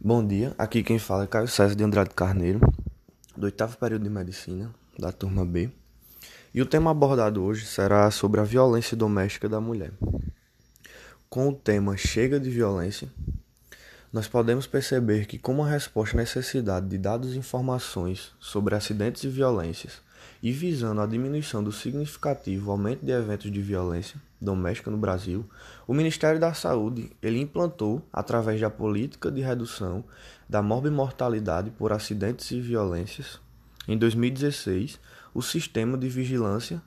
Bom dia, aqui quem fala é Caio César de Andrade Carneiro, do oitavo período de Medicina, da turma B. E o tema abordado hoje será sobre a violência doméstica da mulher. Com o tema Chega de Violência, nós podemos perceber que, como a resposta à necessidade de dados e informações sobre acidentes e violências, e visando a diminuição do significativo aumento de eventos de violência doméstica no Brasil, o Ministério da Saúde ele implantou, através da política de redução da morbimortalidade por acidentes e violências, em 2016, o Sistema de Vigilância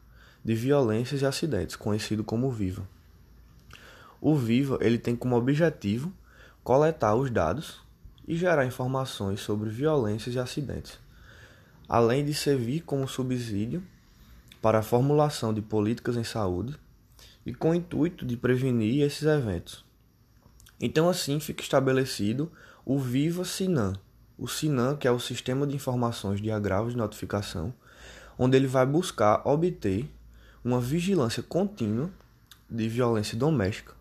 de Violências e Acidentes, conhecido como VIVA. O VIVA ele tem como objetivo coletar os dados e gerar informações sobre violências e acidentes além de servir como subsídio para a formulação de políticas em saúde e com o intuito de prevenir esses eventos. Então, assim fica estabelecido o Viva Sinan, o Sinan, que é o Sistema de Informações de Agravos de Notificação, onde ele vai buscar obter uma vigilância contínua de violência doméstica,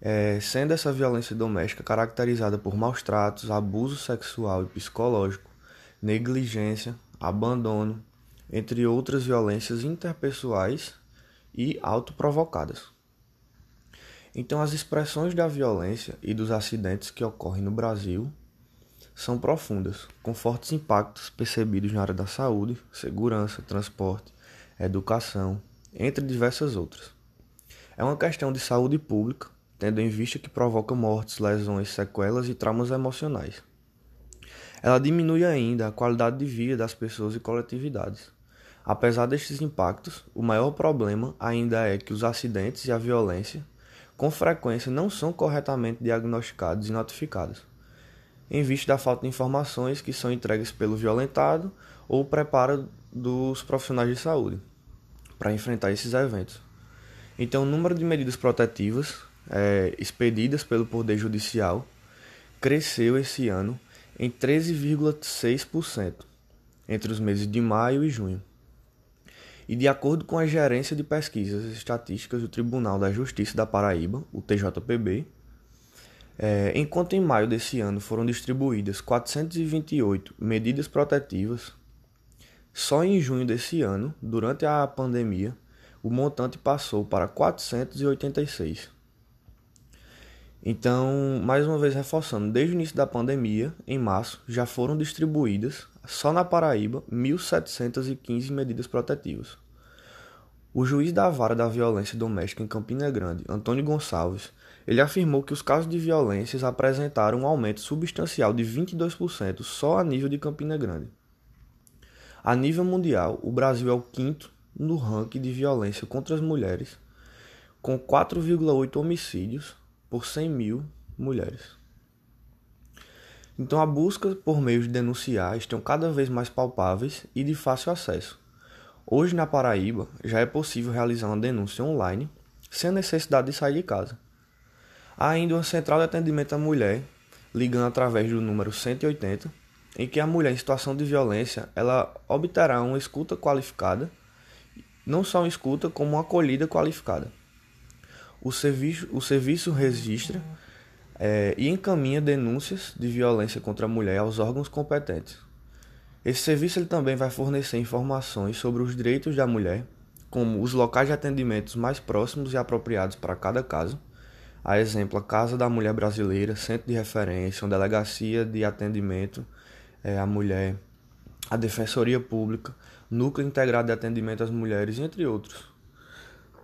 é, sendo essa violência doméstica caracterizada por maus tratos, abuso sexual e psicológico, negligência, abandono, entre outras violências interpessoais e autoprovocadas. Então, as expressões da violência e dos acidentes que ocorrem no Brasil são profundas, com fortes impactos percebidos na área da saúde, segurança, transporte, educação, entre diversas outras. É uma questão de saúde pública, tendo em vista que provoca mortes, lesões, sequelas e traumas emocionais. Ela diminui ainda a qualidade de vida das pessoas e coletividades. Apesar destes impactos, o maior problema ainda é que os acidentes e a violência, com frequência, não são corretamente diagnosticados e notificados, em vista da falta de informações que são entregues pelo violentado ou preparo dos profissionais de saúde para enfrentar esses eventos. Então, o número de medidas protetivas é, expedidas pelo Poder Judicial cresceu esse ano em 13,6% entre os meses de maio e junho. E de acordo com a Gerência de Pesquisas Estatísticas do Tribunal da Justiça da Paraíba, o TJPB, é, enquanto em maio desse ano foram distribuídas 428 medidas protetivas, só em junho desse ano, durante a pandemia, o montante passou para 486. Então, mais uma vez reforçando, desde o início da pandemia, em março, já foram distribuídas, só na Paraíba, 1.715 medidas protetivas. O juiz da vara da violência doméstica em Campina Grande, Antônio Gonçalves, ele afirmou que os casos de violências apresentaram um aumento substancial de 22% só a nível de Campina Grande. A nível mundial, o Brasil é o quinto no ranking de violência contra as mulheres, com 4,8 homicídios por 100 mil mulheres. Então, a busca por meios de denunciar estão cada vez mais palpáveis e de fácil acesso. Hoje, na Paraíba, já é possível realizar uma denúncia online sem a necessidade de sair de casa. Há ainda uma central de atendimento à mulher, ligando através do número 180, em que a mulher em situação de violência ela obterá uma escuta qualificada, não só uma escuta, como uma acolhida qualificada o serviço, o serviço registra é, e encaminha denúncias de violência contra a mulher aos órgãos competentes. Esse serviço ele também vai fornecer informações sobre os direitos da mulher, como os locais de atendimentos mais próximos e apropriados para cada caso, a exemplo, a Casa da Mulher Brasileira, Centro de Referência, uma delegacia de atendimento é, à mulher, a Defensoria Pública, Núcleo Integrado de Atendimento às Mulheres, entre outros.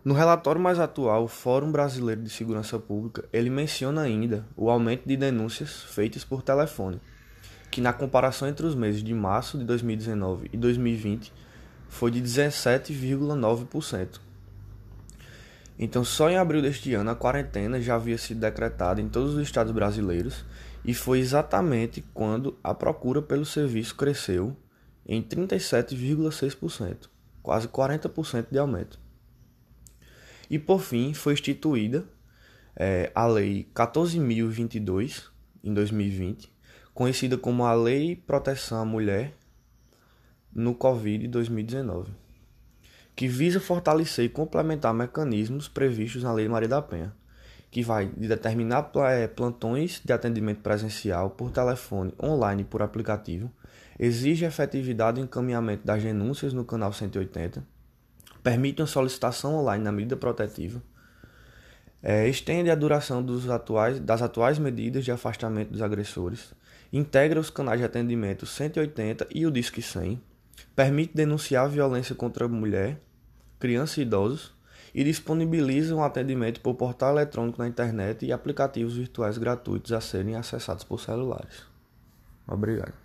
No relatório mais atual, o Fórum Brasileiro de Segurança Pública, ele menciona ainda o aumento de denúncias feitas por telefone, que na comparação entre os meses de março de 2019 e 2020 foi de 17,9%. Então, só em abril deste ano, a quarentena já havia sido decretada em todos os estados brasileiros e foi exatamente quando a procura pelo serviço cresceu em 37,6%, quase 40% de aumento. E por fim foi instituída é, a Lei 14.022 em 2020, conhecida como a Lei Proteção à Mulher no Covid 2019, que visa fortalecer e complementar mecanismos previstos na Lei Maria da Penha, que vai determinar eh, plantões de atendimento presencial por telefone, online por aplicativo, exige efetividade e encaminhamento das denúncias no canal 180, permite uma solicitação online na medida protetiva, é, estende a duração atuais, das atuais medidas de afastamento dos agressores, integra os canais de atendimento 180 e o Disque 100, permite denunciar violência contra a mulher, criança e idosos e disponibiliza um atendimento por portal eletrônico na internet e aplicativos virtuais gratuitos a serem acessados por celulares. Obrigado.